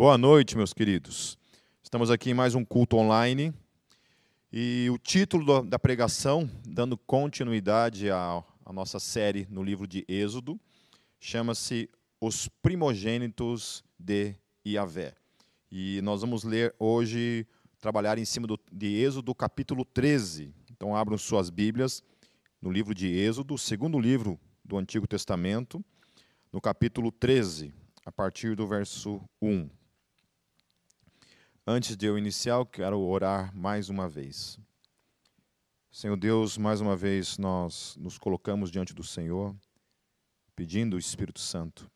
Boa noite, meus queridos. Estamos aqui em mais um culto online e o título da pregação, dando continuidade à, à nossa série no livro de Êxodo, chama-se Os Primogênitos de Iavé. E nós vamos ler hoje, trabalhar em cima do, de Êxodo, capítulo 13. Então, abram suas Bíblias no livro de Êxodo, segundo livro do Antigo Testamento, no capítulo 13, a partir do verso 1. Antes de eu iniciar, eu quero orar mais uma vez. Senhor Deus, mais uma vez nós nos colocamos diante do Senhor, pedindo o Espírito Santo,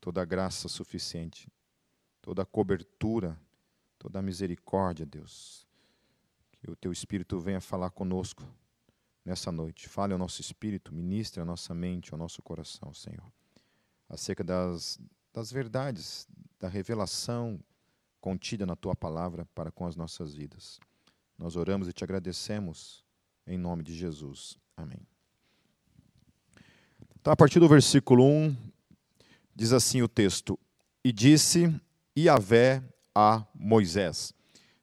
toda a graça suficiente, toda a cobertura, toda a misericórdia, Deus. Que o teu Espírito venha falar conosco nessa noite. Fale ao nosso espírito, ministre a nossa mente, ao nosso coração, Senhor, acerca das, das verdades, da revelação contida na tua palavra para com as nossas vidas. Nós oramos e te agradecemos em nome de Jesus. Amém. Então, a partir do versículo 1, diz assim o texto: E disse Iavé a Moisés.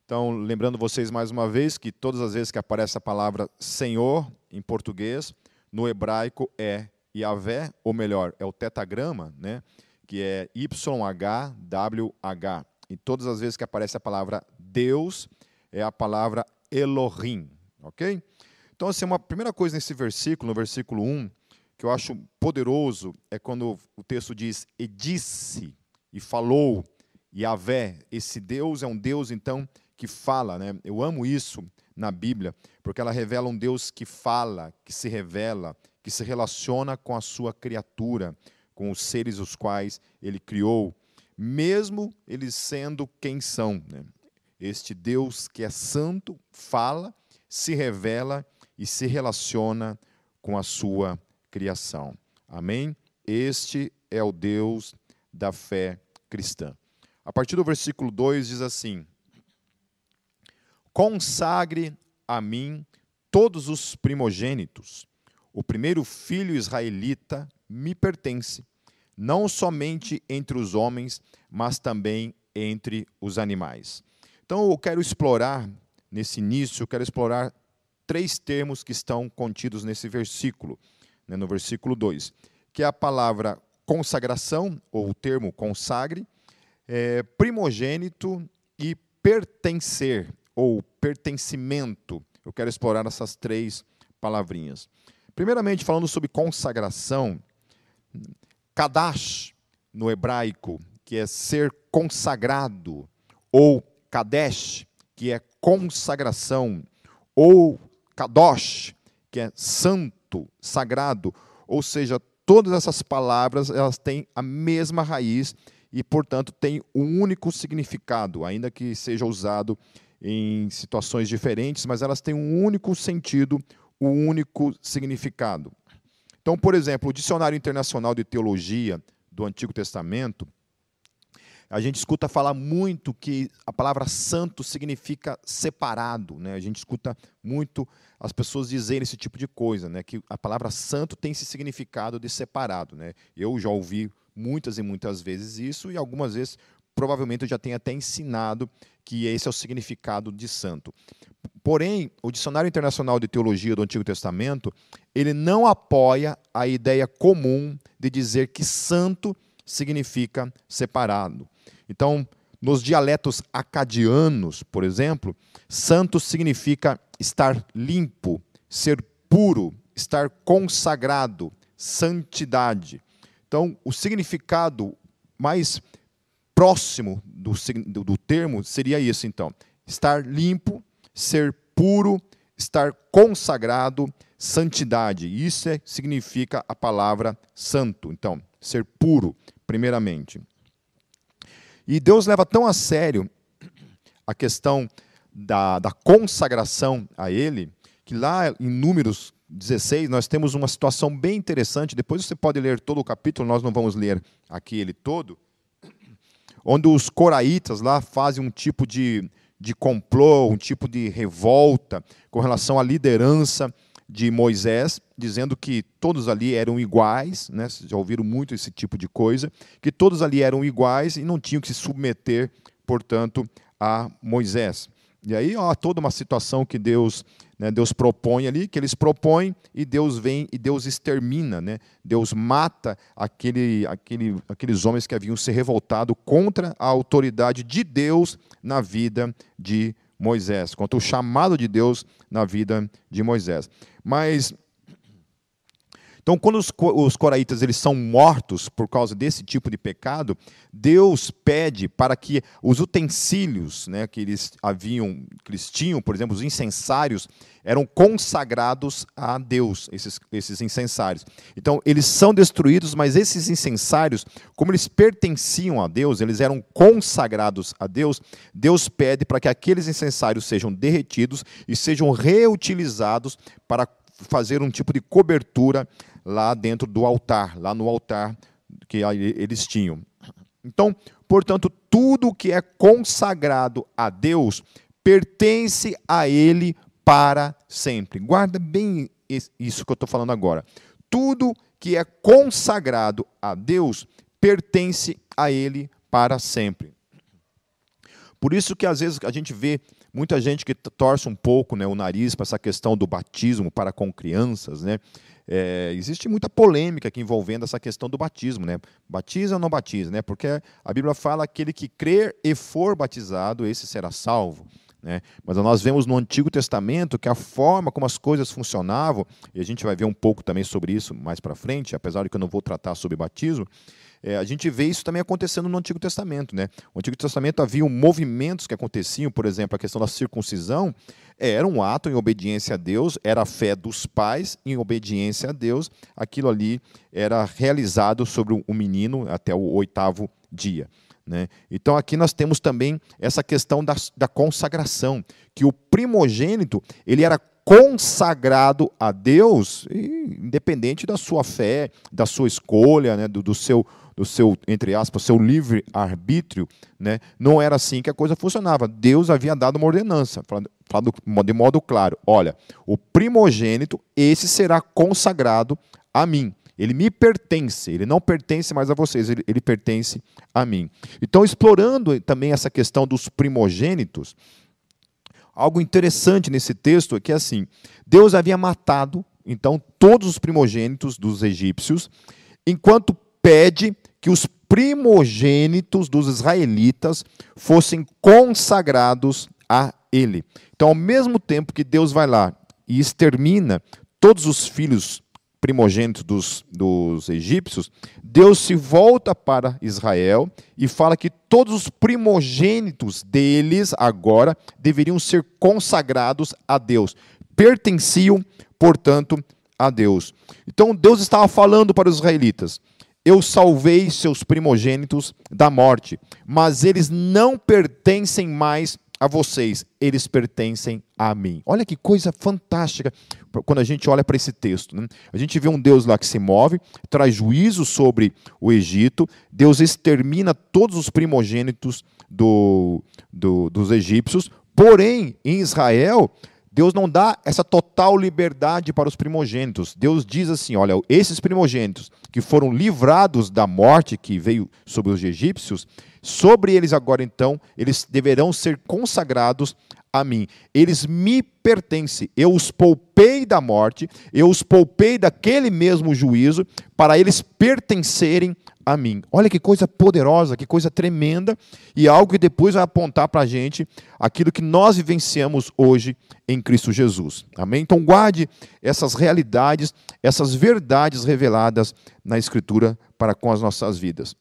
Então, lembrando vocês mais uma vez que todas as vezes que aparece a palavra Senhor em português, no hebraico é Iavé, ou melhor, é o tetagrama, né, que é YHWH. E todas as vezes que aparece a palavra Deus, é a palavra Elohim, ok? Então, assim, uma primeira coisa nesse versículo, no versículo 1, que eu acho poderoso, é quando o texto diz, e disse, e falou, Yahvé, esse Deus é um Deus, então, que fala, né? Eu amo isso na Bíblia, porque ela revela um Deus que fala, que se revela, que se relaciona com a sua criatura, com os seres os quais ele criou, mesmo eles sendo quem são. Né? Este Deus que é santo fala, se revela e se relaciona com a sua criação. Amém? Este é o Deus da fé cristã. A partir do versículo 2 diz assim: Consagre a mim todos os primogênitos. O primeiro filho israelita me pertence não somente entre os homens, mas também entre os animais. Então eu quero explorar, nesse início, eu quero explorar três termos que estão contidos nesse versículo, né, no versículo 2, que é a palavra consagração, ou o termo consagre, é, primogênito e pertencer, ou pertencimento. Eu quero explorar essas três palavrinhas. Primeiramente, falando sobre consagração, Kadash, no hebraico, que é ser consagrado, ou Kadesh, que é consagração, ou Kadosh, que é santo, sagrado, ou seja, todas essas palavras elas têm a mesma raiz e, portanto, têm um único significado, ainda que seja usado em situações diferentes, mas elas têm um único sentido, um único significado. Então, por exemplo, o Dicionário Internacional de Teologia do Antigo Testamento, a gente escuta falar muito que a palavra santo significa separado, né? A gente escuta muito as pessoas dizerem esse tipo de coisa, né? Que a palavra santo tem esse significado de separado, né? Eu já ouvi muitas e muitas vezes isso e algumas vezes provavelmente eu já tenho até ensinado que esse é o significado de santo. Porém, o Dicionário Internacional de Teologia do Antigo Testamento, ele não apoia a ideia comum de dizer que santo significa separado. Então, nos dialetos acadianos, por exemplo, santo significa estar limpo, ser puro, estar consagrado, santidade. Então, o significado mais próximo do, do, termo seria isso, então: estar limpo, ser puro, estar consagrado, santidade. Isso é, significa a palavra santo. Então, ser puro, primeiramente. E Deus leva tão a sério a questão da, da consagração a Ele, que lá em Números 16 nós temos uma situação bem interessante. Depois você pode ler todo o capítulo, nós não vamos ler aqui ele todo. Onde os coraitas lá fazem um tipo de de complô, um tipo de revolta com relação à liderança de Moisés, dizendo que todos ali eram iguais, né? Vocês já ouviram muito esse tipo de coisa, que todos ali eram iguais e não tinham que se submeter, portanto, a Moisés. E aí há toda uma situação que Deus, né, Deus propõe ali, que eles propõem e Deus vem e Deus extermina, né? Deus mata aquele, aquele, aqueles homens que haviam se revoltado contra a autoridade de Deus na vida de Moisés, contra o chamado de Deus na vida de Moisés. Mas então, quando os, os coraitas eles são mortos por causa desse tipo de pecado, Deus pede para que os utensílios né, que eles haviam, que eles tinham, por exemplo, os incensários, eram consagrados a Deus, esses, esses incensários. Então, eles são destruídos, mas esses incensários, como eles pertenciam a Deus, eles eram consagrados a Deus, Deus pede para que aqueles incensários sejam derretidos e sejam reutilizados para fazer um tipo de cobertura lá dentro do altar, lá no altar que eles tinham. Então, portanto, tudo que é consagrado a Deus pertence a Ele para sempre. Guarda bem isso que eu estou falando agora. Tudo que é consagrado a Deus pertence a Ele para sempre. Por isso que às vezes a gente vê muita gente que torce um pouco né, o nariz para essa questão do batismo para com crianças, né? É, existe muita polêmica aqui envolvendo essa questão do batismo, né? Batiza ou não batiza, né? Porque a Bíblia fala aquele que crer e for batizado, esse será salvo. Né? Mas nós vemos no Antigo Testamento que a forma como as coisas funcionavam, e a gente vai ver um pouco também sobre isso mais para frente, apesar de que eu não vou tratar sobre batismo, é, a gente vê isso também acontecendo no Antigo Testamento. Né? No Antigo Testamento havia movimentos que aconteciam, por exemplo, a questão da circuncisão, era um ato em obediência a Deus, era a fé dos pais em obediência a Deus, aquilo ali era realizado sobre o menino até o oitavo dia. Né? Então aqui nós temos também essa questão da, da consagração, que o primogênito ele era consagrado a Deus, independente da sua fé, da sua escolha, né, do, do seu do seu, entre aspas, seu livre arbítrio, né, não era assim que a coisa funcionava. Deus havia dado uma ordenança, falando, de modo claro: olha, o primogênito, esse será consagrado a mim. Ele me pertence, ele não pertence mais a vocês, ele, ele pertence a mim. Então, explorando também essa questão dos primogênitos, algo interessante nesse texto é que assim, Deus havia matado então todos os primogênitos dos egípcios, enquanto pede que os primogênitos dos israelitas fossem consagrados a ele. Então, ao mesmo tempo que Deus vai lá e extermina todos os filhos primogênitos dos, dos egípcios, Deus se volta para Israel e fala que todos os primogênitos deles agora deveriam ser consagrados a Deus, pertenciam, portanto, a Deus. Então Deus estava falando para os israelitas: eu salvei seus primogênitos da morte, mas eles não pertencem mais a vocês, eles pertencem a mim. Olha que coisa fantástica quando a gente olha para esse texto. Né? A gente vê um Deus lá que se move, traz juízo sobre o Egito, Deus extermina todos os primogênitos do, do, dos egípcios, porém, em Israel, Deus não dá essa total liberdade para os primogênitos. Deus diz assim: olha, esses primogênitos que foram livrados da morte que veio sobre os egípcios, sobre eles agora então, eles deverão ser consagrados a mim. Eles me pertencem. Eu os poupei da morte, eu os poupei daquele mesmo juízo, para eles pertencerem a mim. Olha que coisa poderosa, que coisa tremenda, e algo que depois vai apontar para a gente aquilo que nós vivenciamos hoje em Cristo Jesus. Amém? Então guarde essas realidades, essas verdades reveladas na Escritura para com as nossas vidas.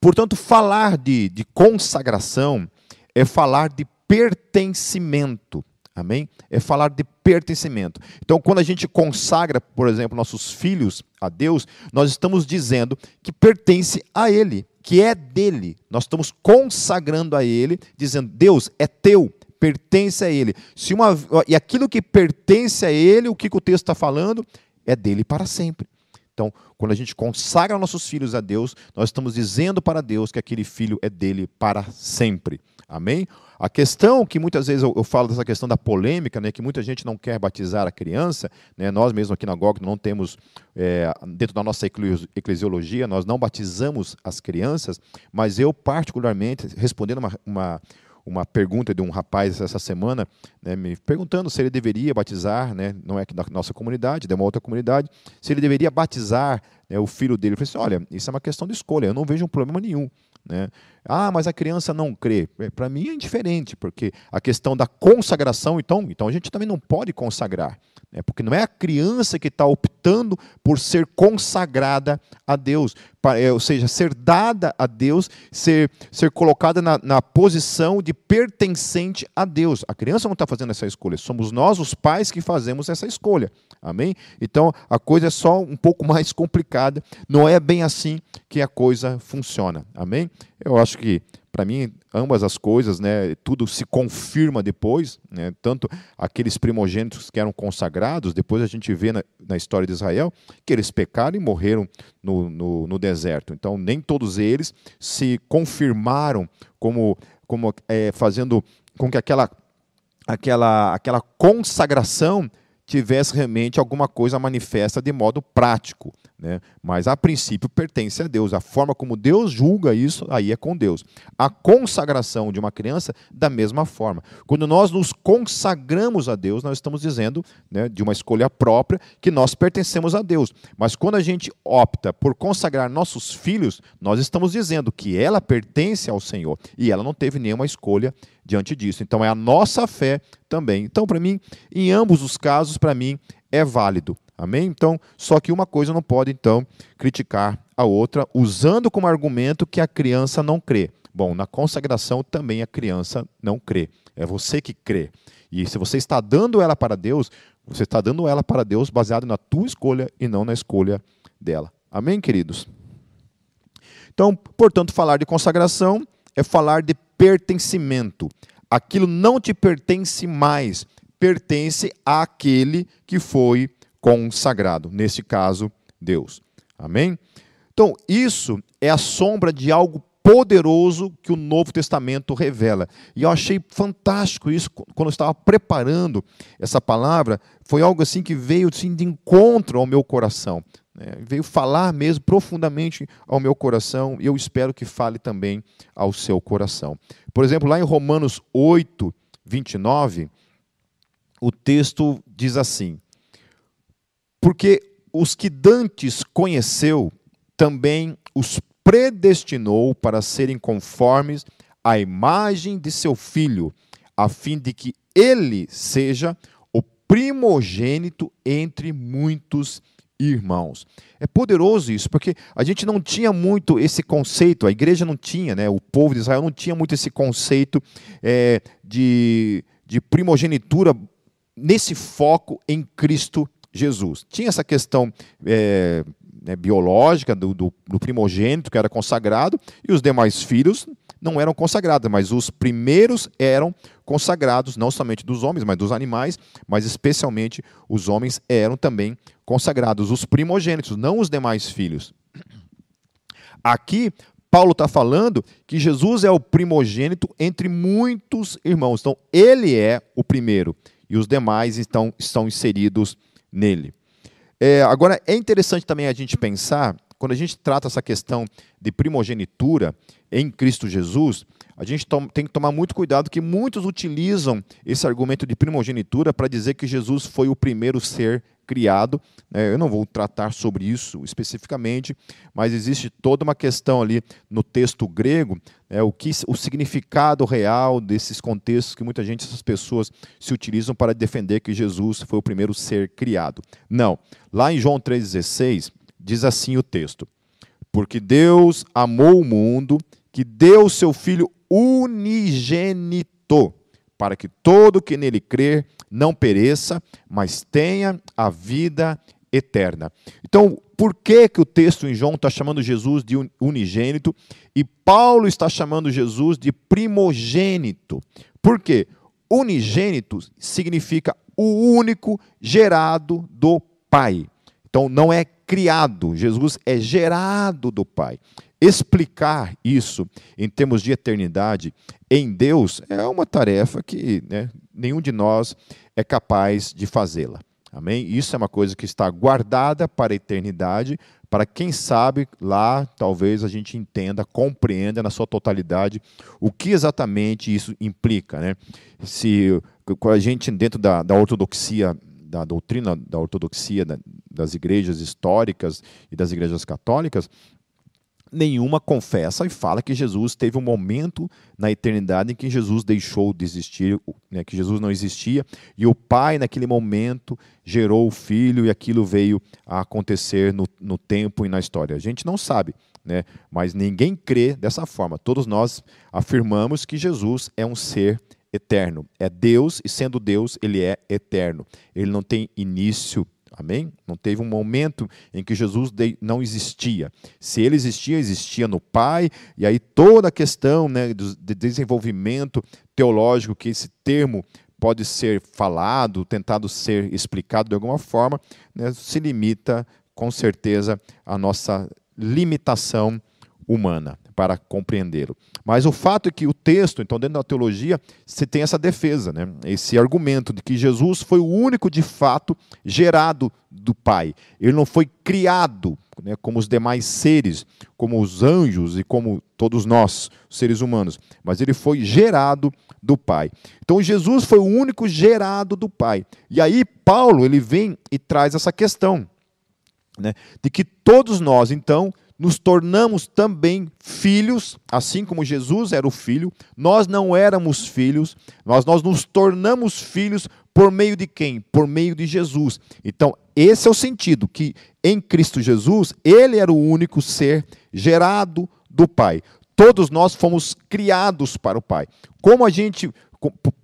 Portanto, falar de, de consagração é falar de pertencimento. Amém? É falar de pertencimento. Então, quando a gente consagra, por exemplo, nossos filhos a Deus, nós estamos dizendo que pertence a Ele, que é dele. Nós estamos consagrando a Ele, dizendo: Deus é teu, pertence a Ele. Se uma, e aquilo que pertence a Ele, o que, que o texto está falando? É dele para sempre. Então, quando a gente consagra nossos filhos a Deus, nós estamos dizendo para Deus que aquele filho é dele para sempre. Amém? A questão que muitas vezes eu, eu, falo dessa questão da polêmica, né, que muita gente não quer batizar a criança, né, nós mesmos aqui na GOG não temos, é, dentro da nossa eclesiologia, nós não batizamos as crianças, mas eu particularmente, respondendo uma, uma, uma pergunta de um rapaz essa semana, né, me perguntando se ele deveria batizar, né, não é da nossa comunidade, de uma outra comunidade, se ele deveria batizar né, o filho dele. Eu falei assim, olha, isso é uma questão de escolha, eu não vejo um problema nenhum. Né? Ah, mas a criança não crê. É, Para mim é indiferente, porque a questão da consagração, então, então a gente também não pode consagrar. Né? Porque não é a criança que está optando por ser consagrada a Deus, é, ou seja, ser dada a Deus, ser, ser colocada na, na posição de pertencente a Deus. A criança não está fazendo essa escolha, somos nós, os pais, que fazemos essa escolha. Amém? Então a coisa é só um pouco mais complicada, não é bem assim que a coisa funciona. Amém? Eu acho que para mim, ambas as coisas, né, tudo se confirma depois, né, tanto aqueles primogênitos que eram consagrados, depois a gente vê na, na história de Israel que eles pecaram e morreram no, no, no, deserto. Então, nem todos eles se confirmaram como, como é, fazendo com que aquela, aquela, aquela consagração tivesse realmente alguma coisa manifesta de modo prático. Né? Mas a princípio pertence a Deus. A forma como Deus julga isso, aí é com Deus. A consagração de uma criança, da mesma forma. Quando nós nos consagramos a Deus, nós estamos dizendo, né, de uma escolha própria, que nós pertencemos a Deus. Mas quando a gente opta por consagrar nossos filhos, nós estamos dizendo que ela pertence ao Senhor e ela não teve nenhuma escolha diante disso. Então é a nossa fé também. Então, para mim, em ambos os casos, para mim, é válido. Amém? Então, só que uma coisa não pode, então, criticar a outra, usando como argumento que a criança não crê. Bom, na consagração também a criança não crê. É você que crê. E se você está dando ela para Deus, você está dando ela para Deus baseado na tua escolha e não na escolha dela. Amém, queridos? Então, portanto, falar de consagração é falar de pertencimento. Aquilo não te pertence mais, pertence àquele que foi consagrado, nesse caso, Deus. Amém? Então, isso é a sombra de algo poderoso que o Novo Testamento revela. E eu achei fantástico isso quando eu estava preparando essa palavra, foi algo assim que veio assim, de encontro ao meu coração. Né? Veio falar mesmo profundamente ao meu coração e eu espero que fale também ao seu coração. Por exemplo, lá em Romanos 8, 29, o texto diz assim: Porque os que dantes conheceu, também os predestinou para serem conformes à imagem de seu filho, a fim de que ele seja o primogênito entre muitos irmãos. É poderoso isso, porque a gente não tinha muito esse conceito, a igreja não tinha, né, o povo de Israel não tinha muito esse conceito é, de, de primogenitura nesse foco em Cristo Jesus. Tinha essa questão é, né, biológica do, do, do, primogênito que era consagrado e os demais filhos não eram consagrados, mas os primeiros eram consagrados, não somente dos homens, mas dos animais, mas especialmente os homens eram também consagrados, os primogênitos, não os demais filhos. Aqui, Paulo está falando que Jesus é o primogênito entre muitos irmãos. Então, ele é o primeiro e os demais estão, estão inseridos nele. É, agora, é interessante também a gente pensar, quando a gente trata essa questão de primogenitura em Cristo Jesus, a gente tem que tomar muito cuidado que muitos utilizam esse argumento de primogenitura para dizer que Jesus foi o primeiro ser criado. É, eu não vou tratar sobre isso especificamente, mas existe toda uma questão ali no texto grego, é, o que o significado real desses contextos que muita gente, essas pessoas se utilizam para defender que Jesus foi o primeiro ser criado. Não. Lá em João 3,16, diz assim o texto: Porque Deus amou o mundo, que deu o seu Filho unigênito, para que todo que nele crer não pereça, mas tenha a vida eterna. Então, por que, que o texto em João está chamando Jesus de unigênito e Paulo está chamando Jesus de primogênito? Por quê? Unigênito significa o único gerado do Pai. Então não é criado, Jesus é gerado do Pai. Explicar isso em termos de eternidade em Deus é uma tarefa que né, nenhum de nós é capaz de fazê-la. Amém? Isso é uma coisa que está guardada para a eternidade, para quem sabe lá talvez a gente entenda, compreenda na sua totalidade o que exatamente isso implica. Né? Se a gente, dentro da, da ortodoxia, da doutrina da ortodoxia das igrejas históricas e das igrejas católicas, nenhuma confessa e fala que Jesus teve um momento na eternidade em que Jesus deixou de existir, né, que Jesus não existia, e o Pai, naquele momento, gerou o Filho e aquilo veio a acontecer no, no tempo e na história. A gente não sabe, né, mas ninguém crê dessa forma. Todos nós afirmamos que Jesus é um ser eterno. É Deus e, sendo Deus, ele é eterno. Ele não tem início Amém? Não teve um momento em que Jesus não existia. Se ele existia, existia no Pai, e aí toda a questão né, de desenvolvimento teológico, que esse termo pode ser falado, tentado ser explicado de alguma forma, né, se limita, com certeza, à nossa limitação humana para compreendê-lo. Mas o fato é que o texto, então, dentro da teologia, se tem essa defesa, né? esse argumento de que Jesus foi o único, de fato, gerado do Pai. Ele não foi criado né, como os demais seres, como os anjos e como todos nós, seres humanos, mas ele foi gerado do Pai. Então Jesus foi o único gerado do Pai. E aí Paulo ele vem e traz essa questão, né, de que todos nós então nos tornamos também filhos, assim como Jesus era o filho, nós não éramos filhos, nós, nós nos tornamos filhos por meio de quem? Por meio de Jesus. Então, esse é o sentido, que em Cristo Jesus, ele era o único ser gerado do Pai. Todos nós fomos criados para o Pai. Como a gente,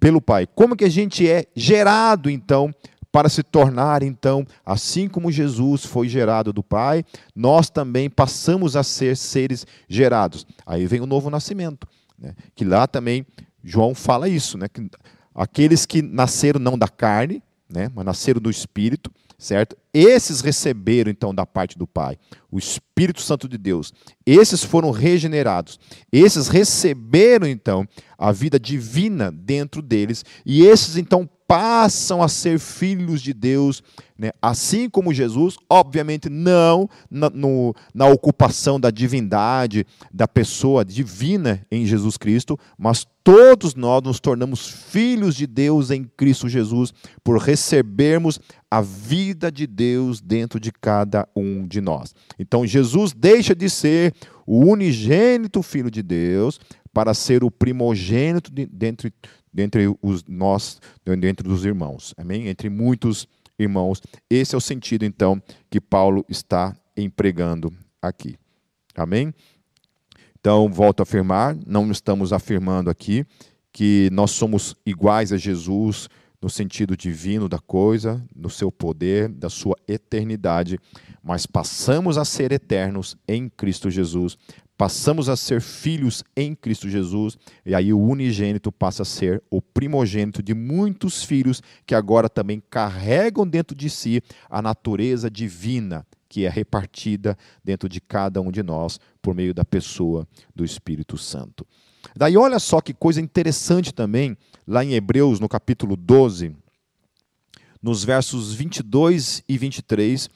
pelo Pai, como que a gente é gerado, então, para se tornar, então, assim como Jesus foi gerado do Pai, nós também passamos a ser seres gerados. Aí vem o novo nascimento, né? que lá também João fala isso, né? que aqueles que nasceram não da carne, né? mas nasceram do Espírito, certo? Esses receberam então da parte do Pai, o Espírito Santo de Deus. Esses foram regenerados. Esses receberam então a vida divina dentro deles e esses então passam a ser filhos de Deus, né? assim como Jesus, obviamente não na, no, na ocupação da divindade, da pessoa divina em Jesus Cristo, mas todos nós nos tornamos filhos de Deus em Cristo Jesus, por recebermos a vida de Deus dentro de cada um de nós. Então Jesus deixa de ser o unigênito Filho de Deus para ser o primogênito de, dentre dentre os nós, dentre os irmãos. Amém? Entre muitos irmãos. Esse é o sentido, então, que Paulo está empregando aqui. Amém? Então, volto a afirmar, não estamos afirmando aqui que nós somos iguais a Jesus no sentido divino da coisa, no seu poder, da sua eternidade, mas passamos a ser eternos em Cristo Jesus passamos a ser filhos em Cristo Jesus, e aí o unigênito passa a ser o primogênito de muitos filhos que agora também carregam dentro de si a natureza divina que é repartida dentro de cada um de nós por meio da pessoa do Espírito Santo. Daí olha só que coisa interessante também, lá em Hebreus, no capítulo 12, nos versos 22 e 23,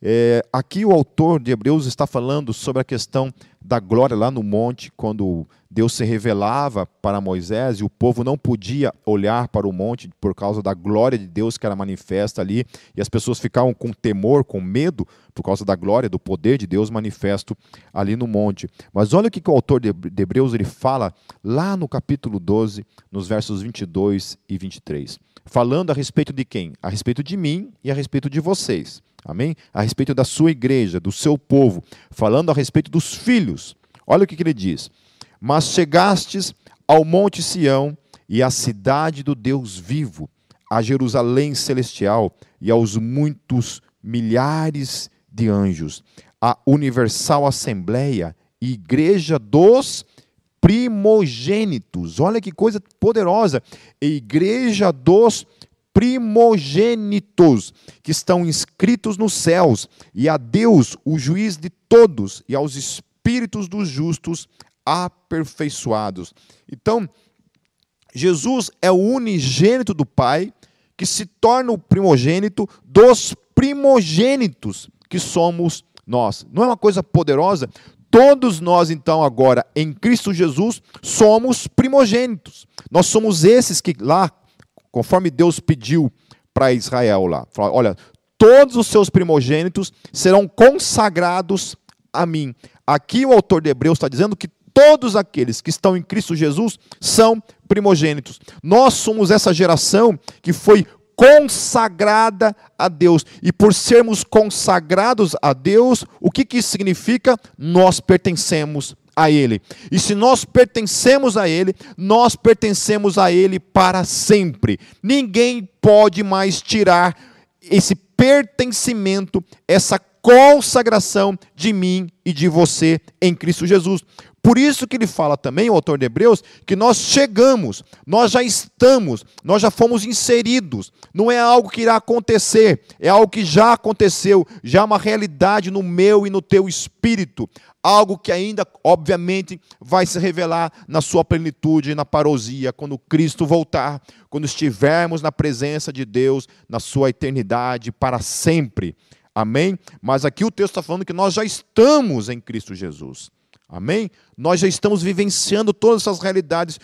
é, aqui o autor de Hebreus está falando sobre a questão da glória lá no monte, quando Deus se revelava para Moisés e o povo não podia olhar para o monte por causa da glória de Deus que era manifesta ali, e as pessoas ficavam com temor, com medo, por causa da glória, do poder de Deus manifesto ali no monte. Mas olha o que o autor de Hebreus ele fala lá no capítulo 12, nos versos 22 e 23. Falando a respeito de quem? A respeito de mim e a respeito de vocês. Amém? A respeito da sua igreja, do seu povo, falando a respeito dos filhos. Olha o que, que ele diz: Mas chegastes ao Monte Sião e à cidade do Deus vivo, a Jerusalém celestial e aos muitos milhares de anjos, a universal assembleia e igreja dos primogênitos. Olha que coisa poderosa! Igreja dos primogênitos que estão inscritos nos céus, e a Deus, o juiz de todos, e aos espíritos dos justos aperfeiçoados. Então, Jesus é o unigênito do Pai, que se torna o primogênito dos primogênitos que somos nós. Não é uma coisa poderosa? Todos nós, então, agora, em Cristo Jesus, somos primogênitos. Nós somos esses que lá, conforme Deus pediu para Israel lá, olha, todos os seus primogênitos serão consagrados a mim. Aqui o autor de Hebreus está dizendo que todos aqueles que estão em Cristo Jesus são primogênitos. Nós somos essa geração que foi consagrada a Deus. E por sermos consagrados a Deus, o que, que significa? Nós pertencemos a Ele. E se nós pertencemos a Ele, nós pertencemos a Ele para sempre. Ninguém pode mais tirar esse pertencimento, essa consagração de mim e de você em Cristo Jesus. Por isso que ele fala também, o autor de Hebreus, que nós chegamos, nós já estamos, nós já fomos inseridos. Não é algo que irá acontecer, é algo que já aconteceu, já é uma realidade no meu e no teu espírito. Algo que ainda, obviamente, vai se revelar na sua plenitude, na parousia, quando Cristo voltar, quando estivermos na presença de Deus, na sua eternidade, para sempre. Amém? Mas aqui o texto está falando que nós já estamos em Cristo Jesus. Amém? Nós já estamos vivenciando todas essas realidades,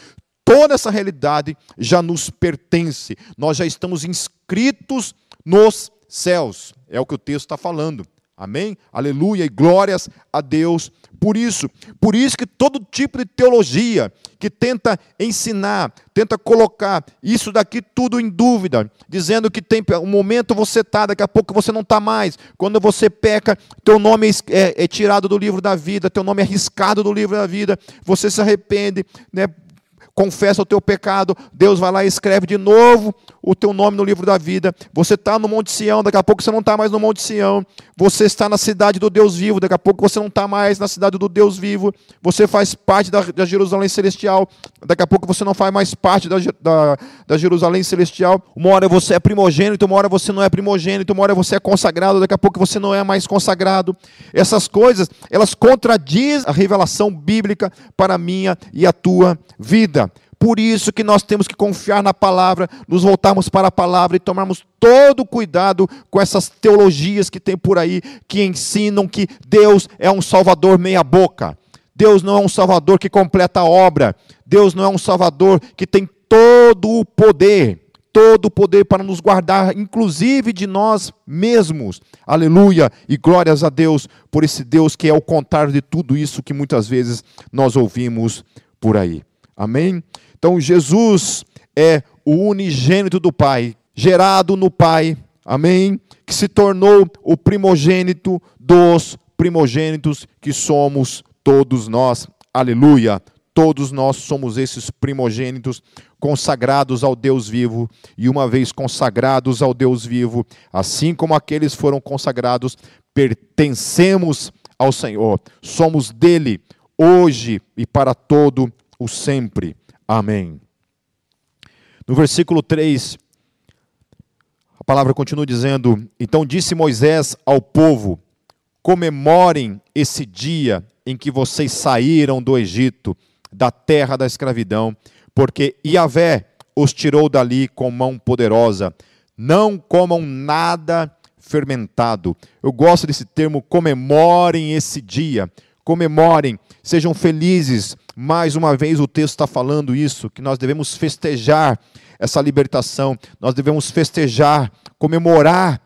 toda essa realidade já nos pertence. Nós já estamos inscritos nos céus. É o que o texto está falando. Amém? Aleluia e glórias a Deus por isso. Por isso que todo tipo de teologia que tenta ensinar, tenta colocar isso daqui tudo em dúvida, dizendo que tem um momento você está, daqui a pouco você não está mais. Quando você peca, teu nome é, é, tirado do livro da vida, teu nome é riscado do livro da vida, você se arrepende, né? Confessa o teu pecado, Deus vai lá e escreve de novo o teu nome no livro da vida. Você está no Monte Sião, daqui a pouco você não está mais no Monte Sião. Você está na cidade do Deus vivo, daqui a pouco você não está mais na cidade do Deus vivo. Você faz parte da, da, Jerusalém Celestial, daqui a pouco você não faz mais parte da, da, da Jerusalém Celestial. Uma hora você é primogênito, uma hora você não é primogênito, uma hora você é consagrado, daqui a pouco você não é mais consagrado. Essas coisas, elas contradizem a revelação bíblica para a minha e a tua vida. Por isso que nós temos que confiar na palavra, nos voltarmos para a palavra e tomarmos todo cuidado com essas teologias que tem por aí que ensinam que Deus é um salvador meia boca. Deus não é um salvador que completa a obra. Deus não é um salvador que tem todo o poder todo o poder para nos guardar, inclusive de nós mesmos. Aleluia e glórias a Deus por esse Deus que é o contrário de tudo isso que muitas vezes nós ouvimos por aí. Amém? Então, Jesus é o unigênito do Pai, gerado no Pai, amém? Que se tornou o primogênito dos primogênitos que somos todos nós, aleluia. Todos nós somos esses primogênitos consagrados ao Deus vivo, e uma vez consagrados ao Deus vivo, assim como aqueles foram consagrados, pertencemos ao Senhor, somos dele, hoje e para todo o sempre. Amém. No versículo 3, a palavra continua dizendo: Então disse Moisés ao povo: Comemorem esse dia em que vocês saíram do Egito, da terra da escravidão, porque Yahvé os tirou dali com mão poderosa. Não comam nada fermentado. Eu gosto desse termo, comemorem esse dia. Comemorem, sejam felizes, mais uma vez o texto está falando isso, que nós devemos festejar essa libertação, nós devemos festejar, comemorar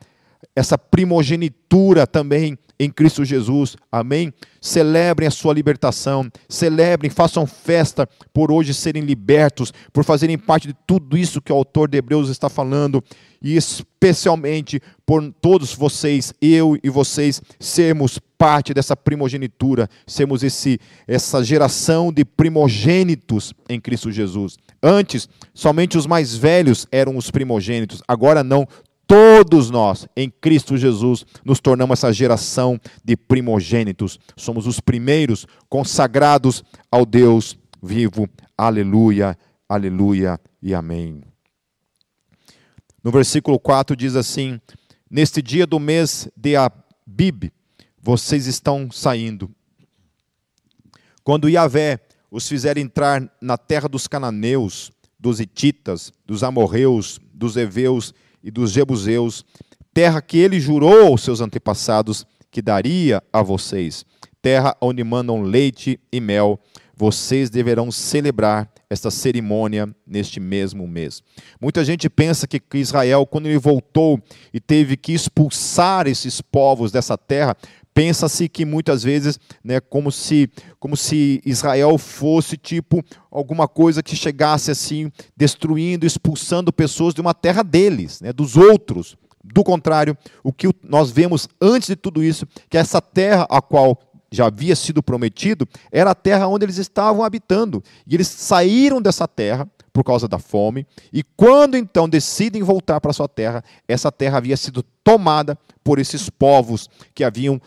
essa primogenitura também em Cristo Jesus. Amém? Celebrem a sua libertação, celebrem, façam festa por hoje serem libertos, por fazerem parte de tudo isso que o autor de Hebreus está falando, e especialmente por todos vocês, eu e vocês, sermos parte dessa primogenitura, sermos esse, essa geração de primogênitos em Cristo Jesus. Antes, somente os mais velhos eram os primogênitos, agora não, Todos nós, em Cristo Jesus, nos tornamos essa geração de primogênitos. Somos os primeiros consagrados ao Deus vivo. Aleluia, aleluia e amém. No versículo 4 diz assim: Neste dia do mês de Abib, vocês estão saindo. Quando Yahvé os fizer entrar na terra dos cananeus, dos hititas, dos amorreus, dos heveus e dos jebuseus, terra que ele jurou aos seus antepassados que daria a vocês, terra onde mandam leite e mel, vocês deverão celebrar esta cerimônia neste mesmo mês. Muita gente pensa que Israel, quando ele voltou e teve que expulsar esses povos dessa terra, pensa-se que muitas vezes, né, como se como se Israel fosse tipo alguma coisa que chegasse assim destruindo, expulsando pessoas de uma terra deles, né, dos outros. Do contrário, o que nós vemos antes de tudo isso, que essa terra a qual já havia sido prometido, era a terra onde eles estavam habitando. E eles saíram dessa terra por causa da fome, e quando então decidem voltar para sua terra, essa terra havia sido tomada por esses povos que haviam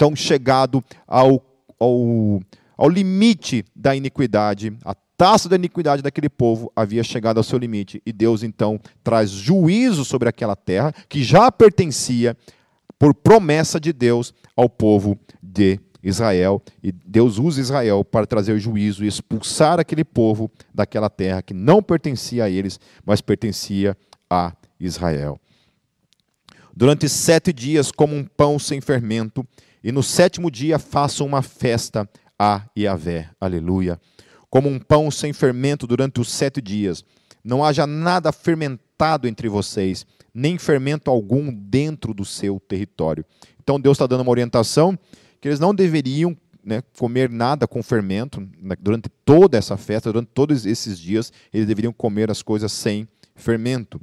então chegado ao, ao, ao limite da iniquidade, a taça da iniquidade daquele povo havia chegado ao seu limite, e Deus então traz juízo sobre aquela terra que já pertencia, por promessa de Deus, ao povo de Israel, e Deus usa Israel para trazer juízo e expulsar aquele povo daquela terra que não pertencia a eles, mas pertencia a Israel. Durante sete dias, como um pão sem fermento, e no sétimo dia façam uma festa a Yahvé. Aleluia. Como um pão sem fermento durante os sete dias. Não haja nada fermentado entre vocês, nem fermento algum dentro do seu território. Então Deus está dando uma orientação que eles não deveriam né, comer nada com fermento né, durante toda essa festa, durante todos esses dias, eles deveriam comer as coisas sem fermento.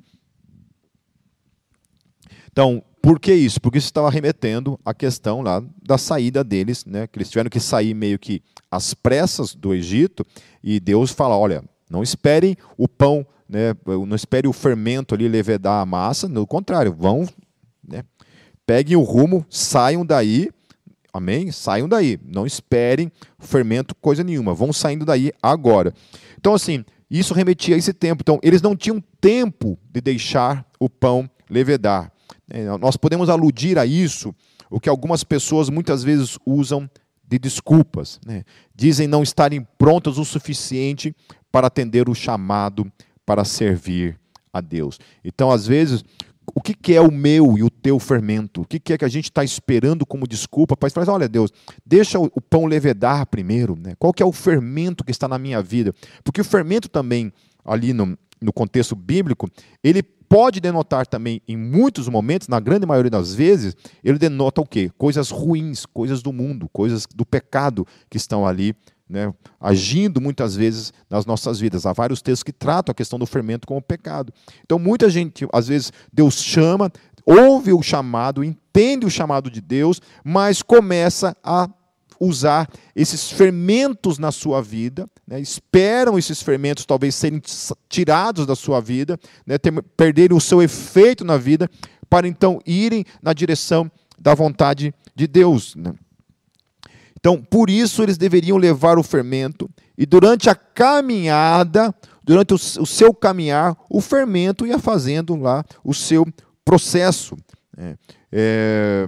Então, por que isso? Porque isso estava remetendo à questão lá da saída deles, né, que eles tiveram que sair meio que às pressas do Egito, e Deus fala: olha, não esperem o pão, né, não esperem o fermento ali levedar a massa, no contrário, vão, né, peguem o rumo, saiam daí, Amém? Saiam daí. Não esperem fermento, coisa nenhuma. Vão saindo daí agora. Então, assim, isso remetia a esse tempo. Então, eles não tinham tempo de deixar o pão levedar. É, nós podemos aludir a isso, o que algumas pessoas muitas vezes usam de desculpas. Né? Dizem não estarem prontas o suficiente para atender o chamado para servir a Deus. Então, às vezes, o que, é o meu e o teu fermento? O que, que é que a gente está esperando como desculpa para falar, olha Deus, deixa o pão levedar primeiro. Né? Qual que é o fermento que está na minha vida? Porque o fermento também, ali no, no contexto bíblico, ele pode denotar também, em muitos momentos, na grande maioria das vezes, ele denota o quê? Coisas ruins, coisas do mundo, coisas do pecado que estão ali né, agindo muitas vezes nas nossas vidas. Há vários textos que tratam a questão do fermento como pecado. Então, muita gente, às vezes, Deus chama, ouve o chamado, entende o chamado de Deus, mas começa a usar esses fermentos na sua vida, né, esperam esses fermentos talvez serem tirados da sua vida, né, ter, perderem o seu efeito na vida, para então irem na direção da vontade de Deus. Né. Então, por isso eles deveriam levar o fermento, e durante a caminhada, durante o, o seu caminhar, o fermento ia fazendo lá o seu processo. É, é,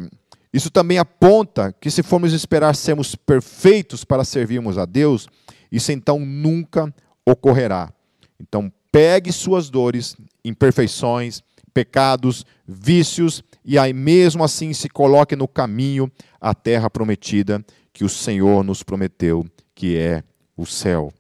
isso também aponta que se formos esperar sermos perfeitos para servirmos a Deus, isso então nunca ocorrerá. Então, pegue suas dores, imperfeições, pecados, vícios, e aí mesmo assim se coloque no caminho à terra prometida que o Senhor nos prometeu, que é o céu.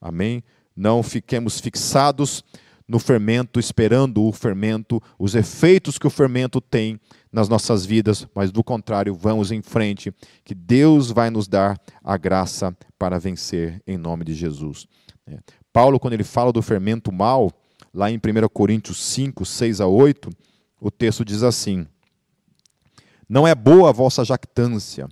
Amém? Não fiquemos fixados no fermento, esperando o fermento, os efeitos que o fermento tem nas nossas vidas, mas do contrário, vamos em frente, que Deus vai nos dar a graça para vencer em nome de Jesus. É. Paulo, quando ele fala do fermento mal, lá em 1 Coríntios 5, 6 a 8, o texto diz assim: Não é boa a vossa jactância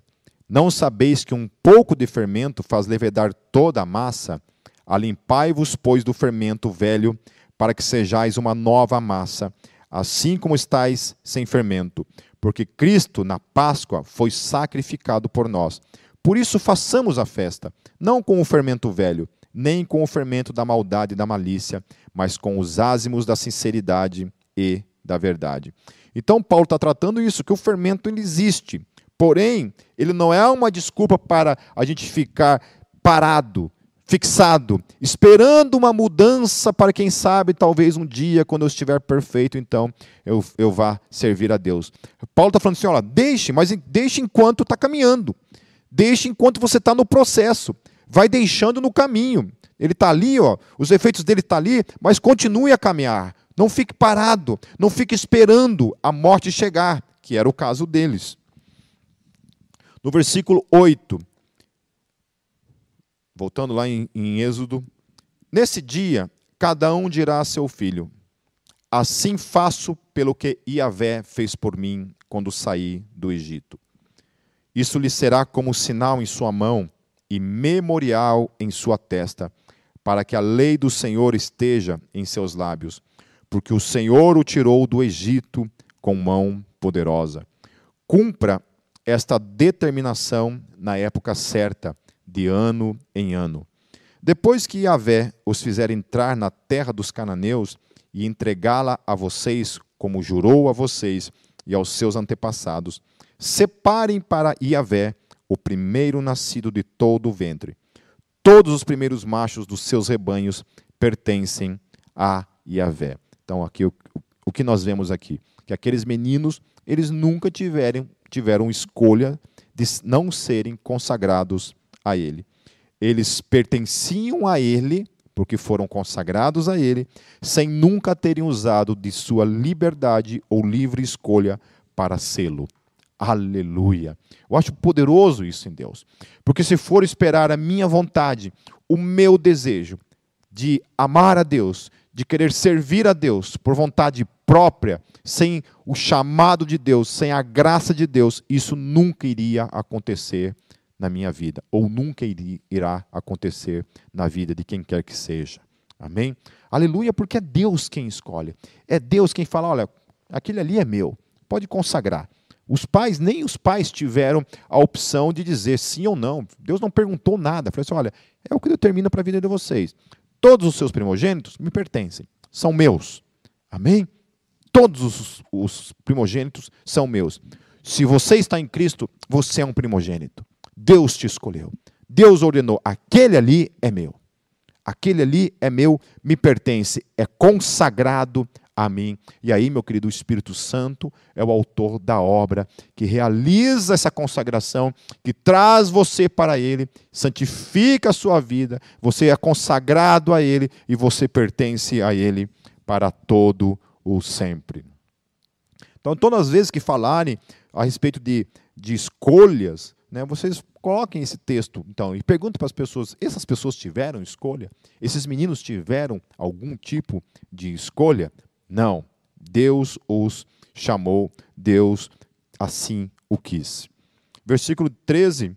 não sabeis que um pouco de fermento faz levedar toda a massa? Alimpai-vos, pois, do fermento velho, para que sejais uma nova massa, assim como estáis sem fermento. Porque Cristo, na Páscoa, foi sacrificado por nós. Por isso, façamos a festa, não com o fermento velho, nem com o fermento da maldade e da malícia, mas com os ázimos da sinceridade e da verdade. Então, Paulo está tratando isso, que o fermento ele existe. Porém, ele não é uma desculpa para a gente ficar parado, fixado, esperando uma mudança para quem sabe, talvez um dia, quando eu estiver perfeito, então eu, eu vá servir a Deus. Paulo está falando assim: olha, deixe, mas deixe enquanto está caminhando. Deixe enquanto você está no processo. Vai deixando no caminho. Ele está ali, ó, os efeitos dele estão tá ali, mas continue a caminhar. Não fique parado, não fique esperando a morte chegar, que era o caso deles. No versículo 8, voltando lá em, em Êxodo, nesse dia cada um dirá a seu filho: Assim faço pelo que Iavé fez por mim quando saí do Egito. Isso lhe será como sinal em sua mão e memorial em sua testa, para que a lei do Senhor esteja em seus lábios porque o Senhor o tirou do Egito com mão poderosa. Cumpra esta determinação na época certa, de ano em ano. Depois que Yahvé os fizer entrar na terra dos cananeus e entregá-la a vocês, como jurou a vocês e aos seus antepassados, separem para Yahvé o primeiro nascido de todo o ventre. Todos os primeiros machos dos seus rebanhos pertencem a Yahvé. Então, aqui o, que nós vemos aqui, que aqueles meninos, eles nunca tiveram, tiveram escolha de não serem consagrados a ele. Eles pertenciam a ele, porque foram consagrados a ele, sem nunca terem usado de sua liberdade ou livre escolha para sê-lo. Aleluia. Eu acho poderoso isso em Deus. Porque se for esperar a minha vontade, o meu desejo de amar a Deus, de querer servir a Deus por vontade própria, sem o chamado de Deus, sem a graça de Deus, isso nunca iria acontecer na minha vida, ou nunca irá acontecer na vida de quem quer que seja. Amém? Aleluia, porque é Deus quem escolhe. É Deus quem fala: olha, aquele ali é meu, pode consagrar. Os pais, nem os pais tiveram a opção de dizer sim ou não. Deus não perguntou nada. Falou assim: olha, é o que determina para a vida de vocês. Todos os seus primogênitos me pertencem, são meus. Amém? Todos os, os primogênitos são meus. Se você está em Cristo, você é um primogênito. Deus te escolheu. Deus ordenou: aquele ali é meu. Aquele ali é meu, me pertence, é consagrado a mim. E aí, meu querido, o Espírito Santo é o autor da obra que realiza essa consagração, que traz você para Ele, santifica a sua vida, você é consagrado a Ele e você pertence a Ele para todo o sempre. Então, todas as vezes que falarem a respeito de, de escolhas, né, vocês coloquem esse texto, então, e perguntem para as pessoas: essas pessoas tiveram escolha? Esses meninos tiveram algum tipo de escolha? Não. Deus os chamou, Deus assim o quis. Versículo 13: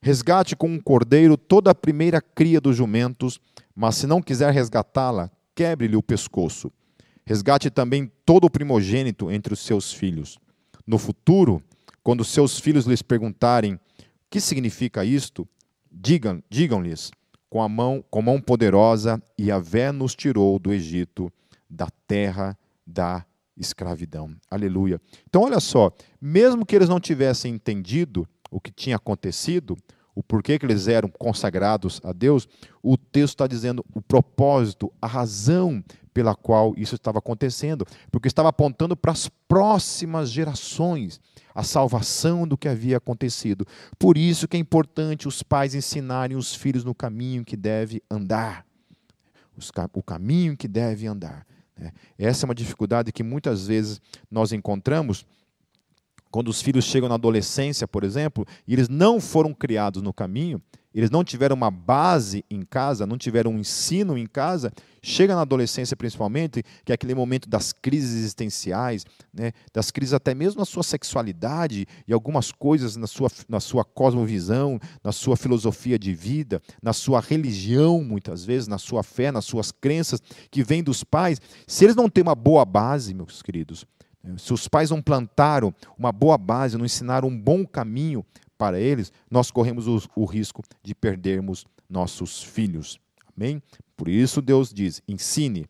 Resgate com um cordeiro toda a primeira cria dos jumentos, mas se não quiser resgatá-la, quebre-lhe o pescoço. Resgate também todo o primogênito entre os seus filhos. No futuro, quando seus filhos lhes perguntarem o que significa isto, digam, digam-lhes, com a mão, com mão poderosa, e a Vé nos tirou do Egito da terra da escravidão. Aleluia. Então, olha só, mesmo que eles não tivessem entendido o que tinha acontecido, o porquê que eles eram consagrados a Deus, o texto está dizendo o propósito, a razão pela qual isso estava acontecendo, porque estava apontando para as próximas gerações a salvação do que havia acontecido. Por isso que é importante os pais ensinarem os filhos no caminho que deve andar, o caminho que deve andar. Né? Essa é uma dificuldade que muitas vezes nós encontramos quando os filhos chegam na adolescência, por exemplo, e eles não foram criados no caminho, eles não tiveram uma base em casa, não tiveram um ensino em casa, chega na adolescência principalmente, que é aquele momento das crises existenciais, né, das crises até mesmo na sua sexualidade e algumas coisas na sua, na sua cosmovisão, na sua filosofia de vida, na sua religião, muitas vezes, na sua fé, nas suas crenças, que vêm dos pais. Se eles não têm uma boa base, meus queridos, se os pais não plantaram uma boa base, não ensinaram um bom caminho para eles, nós corremos o, o risco de perdermos nossos filhos. Amém? Por isso Deus diz: ensine,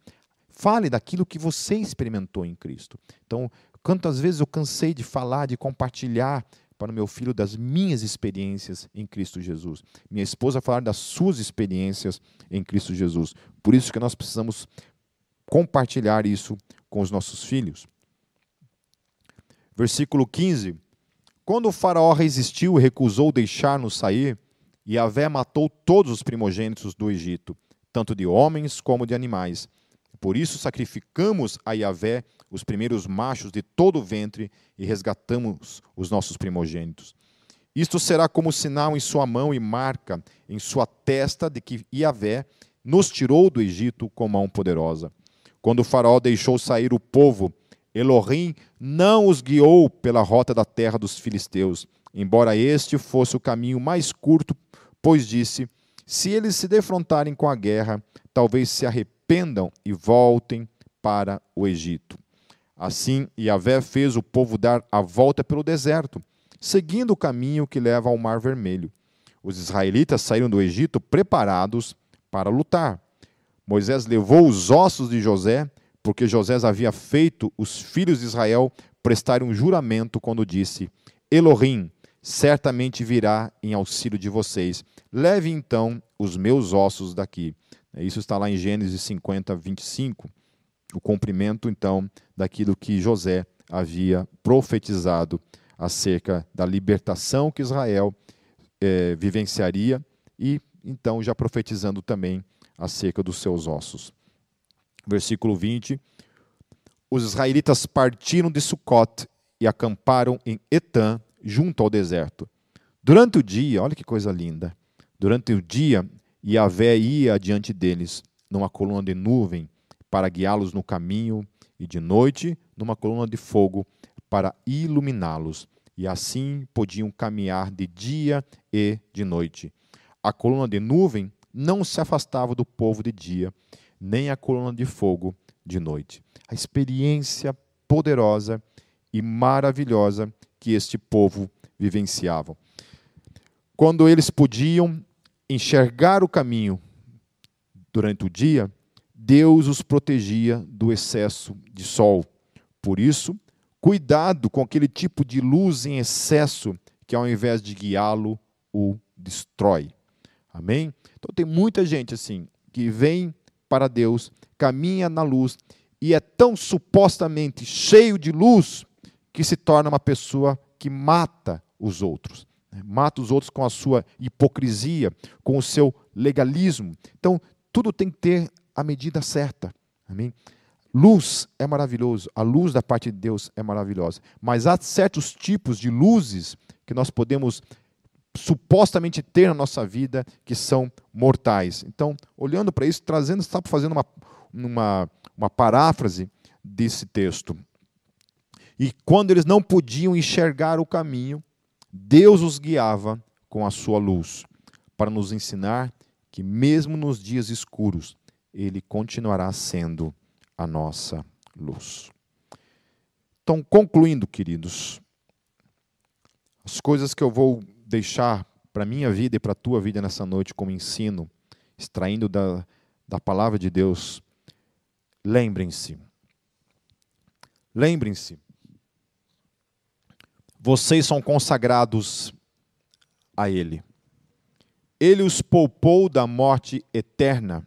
Fale daquilo que você experimentou em Cristo. Então, quantas vezes eu cansei de falar, de compartilhar para o meu filho das minhas experiências em Cristo Jesus. Minha esposa falar das suas experiências em Cristo Jesus. Por isso que nós precisamos compartilhar isso com os nossos filhos. Versículo 15. Quando o faraó resistiu e recusou deixar-nos sair, Yahvé matou todos os primogênitos do Egito, tanto de homens como de animais. Por isso sacrificamos a Yahvé os primeiros machos de todo o ventre e resgatamos os nossos primogênitos. Isto será como sinal em sua mão e marca em sua testa de que Yahvé nos tirou do Egito com mão poderosa. Quando o faraó deixou sair o povo, Elohim não os guiou pela rota da terra dos filisteus, embora este fosse o caminho mais curto, pois disse: Se eles se defrontarem com a guerra, talvez se arrependam e voltem para o Egito. Assim, Yahvé fez o povo dar a volta pelo deserto, seguindo o caminho que leva ao Mar Vermelho. Os israelitas saíram do Egito preparados para lutar. Moisés levou os ossos de José, porque José havia feito os filhos de Israel prestarem um juramento quando disse: Elohim certamente virá em auxílio de vocês. Leve então os meus ossos daqui. Isso está lá em Gênesis 50, 25 o cumprimento, então, daquilo que José havia profetizado acerca da libertação que Israel é, vivenciaria e, então, já profetizando também acerca dos seus ossos. Versículo 20: Os israelitas partiram de Sucot e acamparam em Etã, junto ao deserto. Durante o dia, olha que coisa linda, durante o dia, Yahvé ia adiante deles, numa coluna de nuvem, para guiá-los no caminho, e de noite numa coluna de fogo para iluminá-los, e assim podiam caminhar de dia e de noite. A coluna de nuvem não se afastava do povo de dia, nem a coluna de fogo de noite. A experiência poderosa e maravilhosa que este povo vivenciava. Quando eles podiam enxergar o caminho durante o dia, Deus os protegia do excesso de sol. Por isso, cuidado com aquele tipo de luz em excesso que, ao invés de guiá-lo, o destrói. Amém? Então, tem muita gente assim que vem para Deus, caminha na luz e é tão supostamente cheio de luz que se torna uma pessoa que mata os outros. Né? Mata os outros com a sua hipocrisia, com o seu legalismo. Então, tudo tem que ter a medida certa. Amém? Luz é maravilhoso, a luz da parte de Deus é maravilhosa, mas há certos tipos de luzes que nós podemos supostamente ter na nossa vida que são mortais. Então, olhando para isso, trazendo, está fazendo uma, uma, uma paráfrase desse texto. E quando eles não podiam enxergar o caminho, Deus os guiava com a sua luz, para nos ensinar que, mesmo nos dias escuros, ele continuará sendo a nossa luz. Então, concluindo, queridos, as coisas que eu vou deixar para a minha vida e para a tua vida nessa noite como ensino, extraindo da, da palavra de Deus, lembrem-se, lembrem-se, vocês são consagrados a Ele. Ele os poupou da morte eterna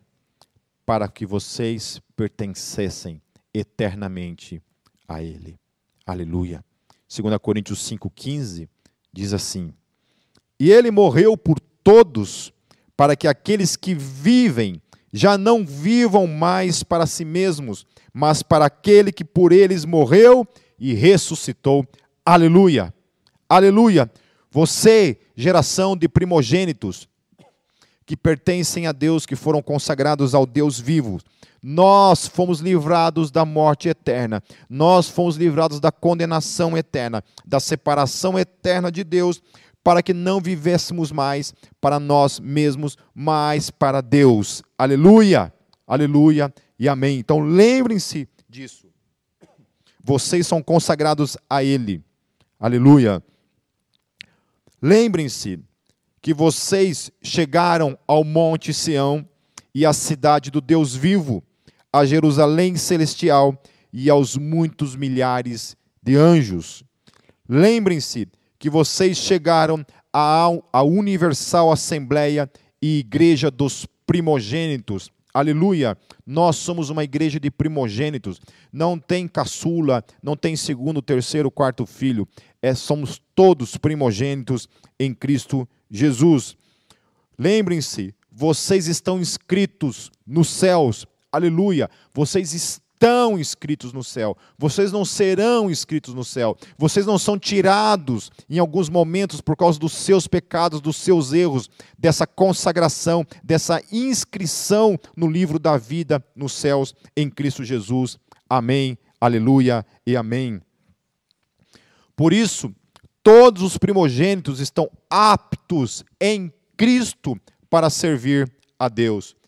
para que vocês pertencessem eternamente a Ele. Aleluia. 2 Coríntios 5,15 diz assim: E Ele morreu por todos, para que aqueles que vivem já não vivam mais para si mesmos, mas para aquele que por eles morreu e ressuscitou. Aleluia. Aleluia. Você, geração de primogênitos, que pertencem a Deus, que foram consagrados ao Deus vivo. Nós fomos livrados da morte eterna, nós fomos livrados da condenação eterna, da separação eterna de Deus, para que não vivêssemos mais para nós mesmos, mas para Deus. Aleluia, aleluia e amém. Então lembrem-se disso. Vocês são consagrados a Ele. Aleluia. Lembrem-se que vocês chegaram ao Monte Sião e à cidade do Deus vivo, a Jerusalém celestial e aos muitos milhares de anjos. Lembrem-se que vocês chegaram à Universal Assembleia e Igreja dos Primogênitos. Aleluia! Nós somos uma igreja de primogênitos. Não tem caçula, não tem segundo, terceiro, quarto filho. É, somos todos primogênitos em Cristo Jesus. Lembrem-se, vocês estão inscritos nos céus. Aleluia! Vocês estão estão inscritos no céu. Vocês não serão inscritos no céu. Vocês não são tirados em alguns momentos por causa dos seus pecados, dos seus erros, dessa consagração, dessa inscrição no livro da vida nos céus em Cristo Jesus. Amém. Aleluia e amém. Por isso, todos os primogênitos estão aptos em Cristo para servir a Deus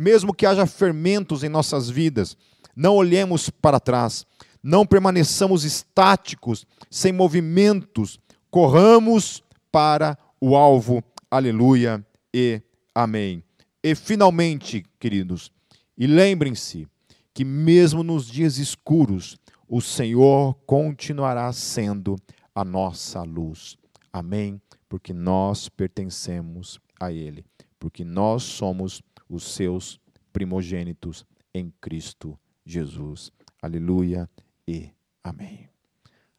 mesmo que haja fermentos em nossas vidas, não olhemos para trás, não permaneçamos estáticos, sem movimentos, corramos para o alvo. Aleluia e amém. E finalmente, queridos, e lembrem-se que mesmo nos dias escuros, o Senhor continuará sendo a nossa luz. Amém? Porque nós pertencemos a Ele, porque nós somos os seus primogênitos em Cristo Jesus. Aleluia e amém.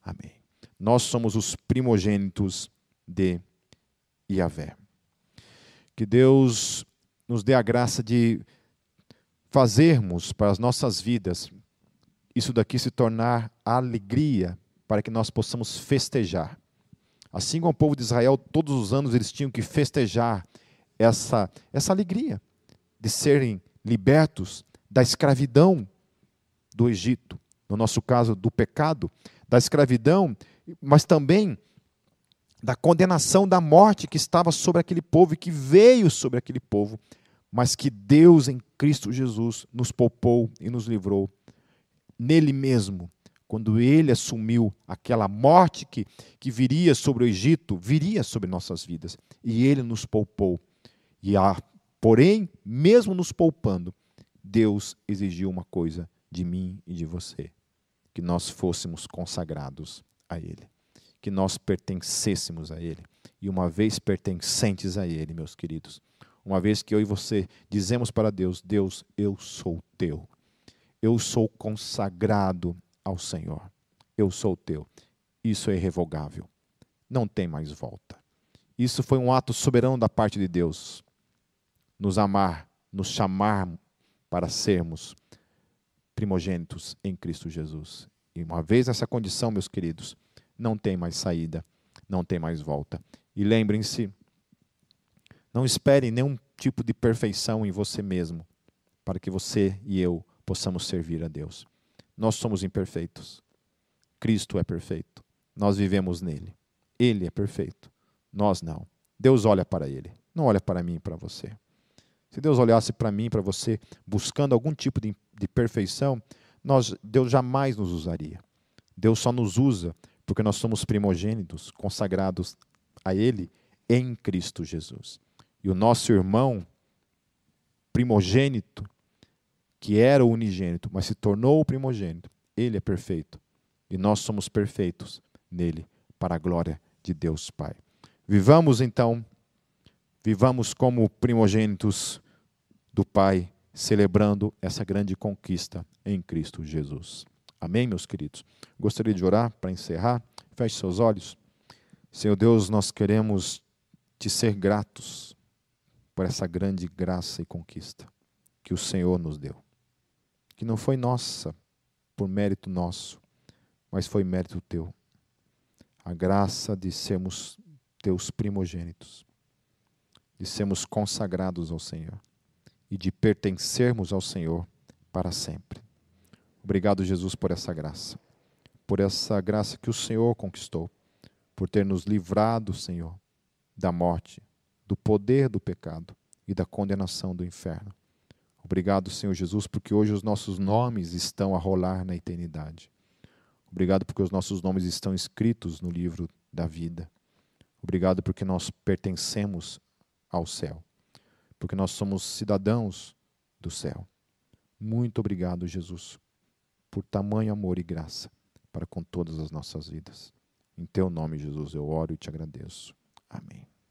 Amém. Nós somos os primogênitos de Yahvé. Que Deus nos dê a graça de fazermos para as nossas vidas isso daqui se tornar alegria para que nós possamos festejar. Assim como o povo de Israel, todos os anos eles tinham que festejar essa, essa alegria de serem libertos da escravidão do Egito, no nosso caso, do pecado, da escravidão, mas também da condenação da morte que estava sobre aquele povo e que veio sobre aquele povo, mas que Deus em Cristo Jesus nos poupou e nos livrou nele mesmo. Quando ele assumiu aquela morte que, que viria sobre o Egito, viria sobre nossas vidas. E ele nos poupou. E a Porém, mesmo nos poupando, Deus exigiu uma coisa de mim e de você: que nós fôssemos consagrados a Ele, que nós pertencêssemos a Ele. E uma vez pertencentes a Ele, meus queridos, uma vez que eu e você dizemos para Deus: Deus, eu sou teu, eu sou consagrado ao Senhor, eu sou teu. Isso é irrevogável, não tem mais volta. Isso foi um ato soberano da parte de Deus nos amar, nos chamar para sermos primogênitos em Cristo Jesus. E uma vez essa condição, meus queridos, não tem mais saída, não tem mais volta. E lembrem-se, não esperem nenhum tipo de perfeição em você mesmo, para que você e eu possamos servir a Deus. Nós somos imperfeitos. Cristo é perfeito. Nós vivemos nele. Ele é perfeito. Nós não. Deus olha para ele, não olha para mim e para você. Se Deus olhasse para mim, para você, buscando algum tipo de, de perfeição, nós, Deus jamais nos usaria. Deus só nos usa porque nós somos primogênitos, consagrados a Ele em Cristo Jesus. E o nosso irmão primogênito, que era o unigênito, mas se tornou o primogênito, ele é perfeito. E nós somos perfeitos nele, para a glória de Deus Pai. Vivamos então Vivamos como primogênitos do Pai, celebrando essa grande conquista em Cristo Jesus. Amém, meus queridos? Gostaria de orar para encerrar. Feche seus olhos. Senhor Deus, nós queremos te ser gratos por essa grande graça e conquista que o Senhor nos deu. Que não foi nossa, por mérito nosso, mas foi mérito teu. A graça de sermos teus primogênitos de sermos consagrados ao Senhor e de pertencermos ao Senhor para sempre. Obrigado, Jesus, por essa graça, por essa graça que o Senhor conquistou, por ter nos livrado, Senhor, da morte, do poder do pecado e da condenação do inferno. Obrigado, Senhor Jesus, porque hoje os nossos nomes estão a rolar na eternidade. Obrigado porque os nossos nomes estão escritos no livro da vida. Obrigado porque nós pertencemos ao céu, porque nós somos cidadãos do céu. Muito obrigado, Jesus, por tamanho amor e graça para com todas as nossas vidas. Em teu nome, Jesus, eu oro e te agradeço. Amém.